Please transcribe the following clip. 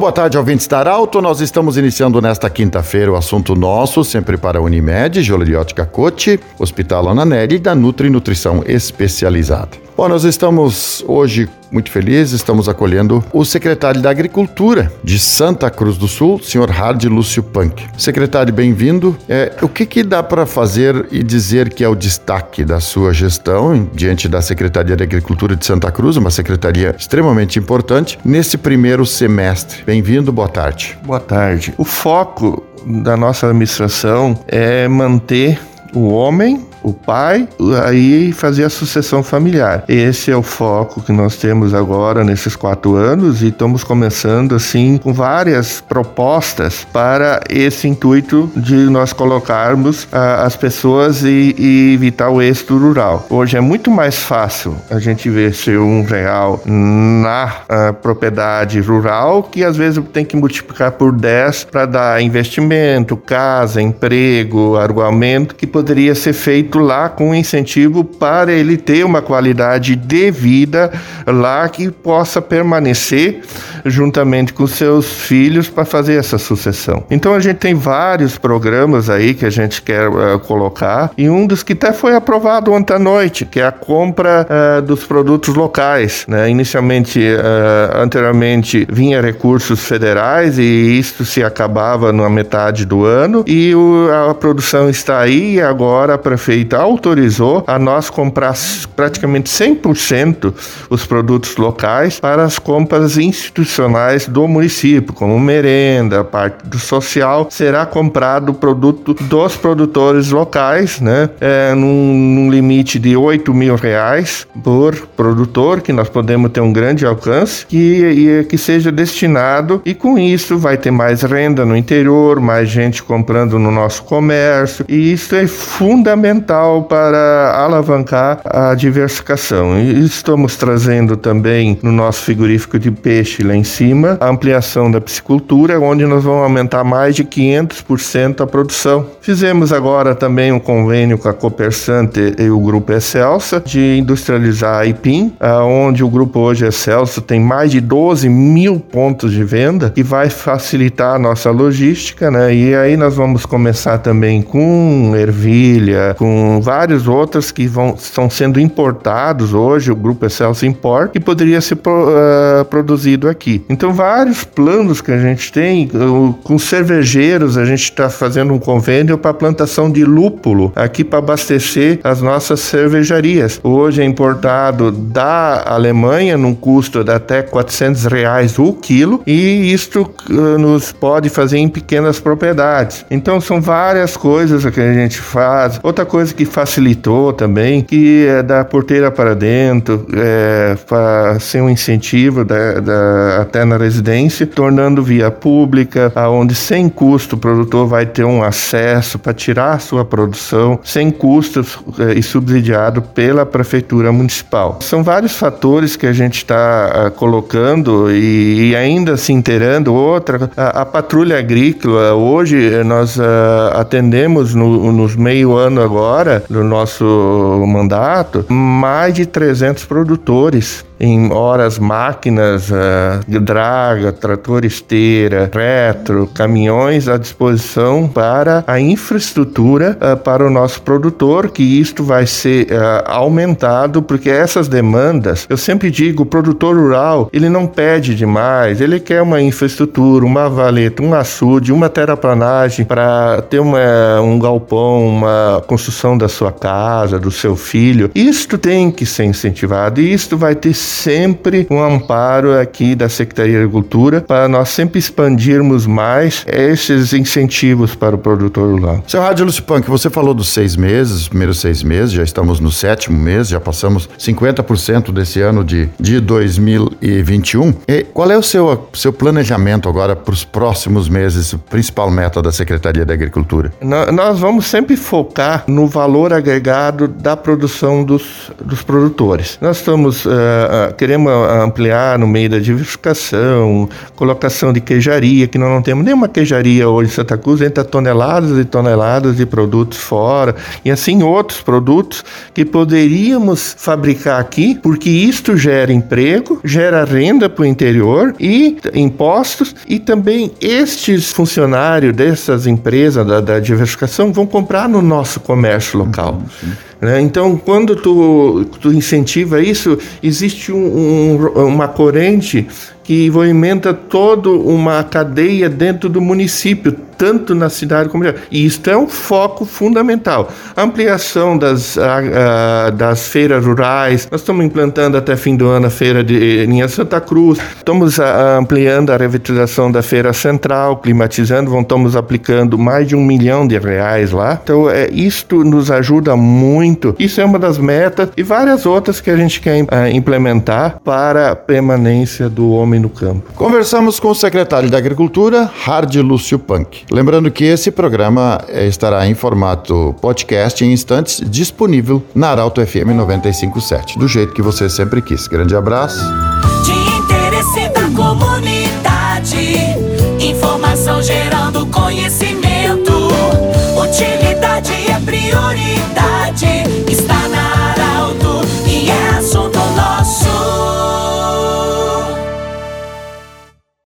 boa tarde, ouvintes da Arauto. Nós estamos iniciando nesta quinta-feira o assunto nosso, sempre para a Unimed, Joleriótica Cote, Hospital Ananelli e da Nutri Nutrição Especializada. Bom, nós estamos hoje muito felizes, estamos acolhendo o secretário da Agricultura de Santa Cruz do Sul, senhor Hard Lúcio Punk. Secretário, bem-vindo. É, o que, que dá para fazer e dizer que é o destaque da sua gestão diante da Secretaria da Agricultura de Santa Cruz, uma secretaria extremamente importante, nesse primeiro semestre? Bem-vindo, boa tarde. Boa tarde. O foco da nossa administração é manter o homem o pai, aí fazer a sucessão familiar. Esse é o foco que nós temos agora nesses quatro anos e estamos começando assim com várias propostas para esse intuito de nós colocarmos ah, as pessoas e, e, evitar o êxito rural. Hoje é muito mais fácil a gente ver ser um real na ah, propriedade rural que às vezes tem que multiplicar por 10 para dar investimento, casa, emprego, argumento que poderia ser feito feito lá com incentivo para ele ter uma qualidade de vida lá que possa permanecer juntamente com seus filhos para fazer essa sucessão. Então a gente tem vários programas aí que a gente quer uh, colocar e um dos que até foi aprovado ontem à noite, que é a compra uh, dos produtos locais. Né? Inicialmente, uh, anteriormente, vinha recursos federais e isso se acabava na metade do ano e o, a produção está aí e agora a prefeitura autorizou a nós comprar praticamente 100% os produtos locais para as compras institucionais do município, como merenda, parte do social, será comprado o produto dos produtores locais, né? É, num, num limite de 8 mil reais por produtor, que nós podemos ter um grande alcance, que, que seja destinado. E com isso vai ter mais renda no interior, mais gente comprando no nosso comércio, e isso é fundamental fundamental para alavancar a diversificação. E estamos trazendo também no nosso frigorífico de peixe lá em cima a ampliação da piscicultura, onde nós vamos aumentar mais de 500% a produção. Fizemos agora também um convênio com a Copersante e o Grupo Excelsa de industrializar a IPIM, onde o grupo hoje Excelso tem mais de 12 mil pontos de venda e vai facilitar a nossa logística, né? E aí nós vamos começar também com ervilha, com vários outros que vão, estão sendo importados hoje, o Grupo Excelsior Import, que poderia ser uh, produzido aqui. Então, vários planos que a gente tem, uh, com cervejeiros, a gente está fazendo um convênio para plantação de lúpulo aqui para abastecer as nossas cervejarias. Hoje é importado da Alemanha num custo de até 400 reais o quilo e isto uh, nos pode fazer em pequenas propriedades. Então, são várias coisas que a gente faz. Outra coisa coisa que facilitou também, que é da porteira para dentro, é, ser um incentivo da, da, até na residência, tornando via pública, aonde sem custo o produtor vai ter um acesso para tirar a sua produção sem custos é, e subsidiado pela prefeitura municipal. São vários fatores que a gente está uh, colocando e, e, ainda se inteirando. Outra, a, a patrulha agrícola, hoje nós uh, atendemos no, nos meio ano agora agora, no nosso mandato, mais de 300 produtores em horas máquinas, uh, draga, trator esteira, retro, caminhões à disposição para a infraestrutura uh, para o nosso produtor, que isto vai ser uh, aumentado, porque essas demandas, eu sempre digo, o produtor rural, ele não pede demais, ele quer uma infraestrutura, uma valeta, um açude, uma terraplanagem para ter uma, um galpão, uma construção da sua casa, do seu filho. Isto tem que ser incentivado e isto vai ter sempre um amparo aqui da Secretaria de Agricultura para nós sempre expandirmos mais esses incentivos para o produtor rural. Seu Rádio Lúcio Punk, você falou dos seis meses, os primeiros seis meses, já estamos no sétimo mês, já passamos 50% desse ano de, de 2021. E qual é o seu, seu planejamento agora para os próximos meses, principal meta da Secretaria da Agricultura? Nós vamos sempre focar no valor agregado da produção dos, dos produtores. Nós estamos uh, queremos ampliar no meio da diversificação, colocação de queijaria, que nós não temos nenhuma queijaria hoje em Santa Cruz, entra toneladas e toneladas de produtos fora, e assim outros produtos que poderíamos fabricar aqui, porque isto gera emprego, gera renda para o interior e impostos, e também estes funcionários dessas empresas da, da diversificação vão comprar no nosso comércio local. Uhum, né? Então, quando tu, tu incentiva isso, existe um, um, uma corrente que movimenta toda uma cadeia dentro do município, tanto na cidade como na E isto é um foco fundamental. A ampliação das, a, a, das feiras rurais, nós estamos implantando até fim do ano a feira de linha Santa Cruz, estamos a, ampliando a revitalização da feira central, climatizando, estamos aplicando mais de um milhão de reais lá. Então, é, isto nos ajuda muito. Isso é uma das metas e várias outras que a gente quer é, implementar para a permanência do homem no campo. Conversamos com o secretário da Agricultura, Hard Lúcio Punk. Lembrando que esse programa eh, estará em formato podcast em instantes, disponível na Arauto FM 957, do jeito que você sempre quis. Grande abraço. De interesse da comunidade, informação gerando conhecimento, utilidade é prioridade.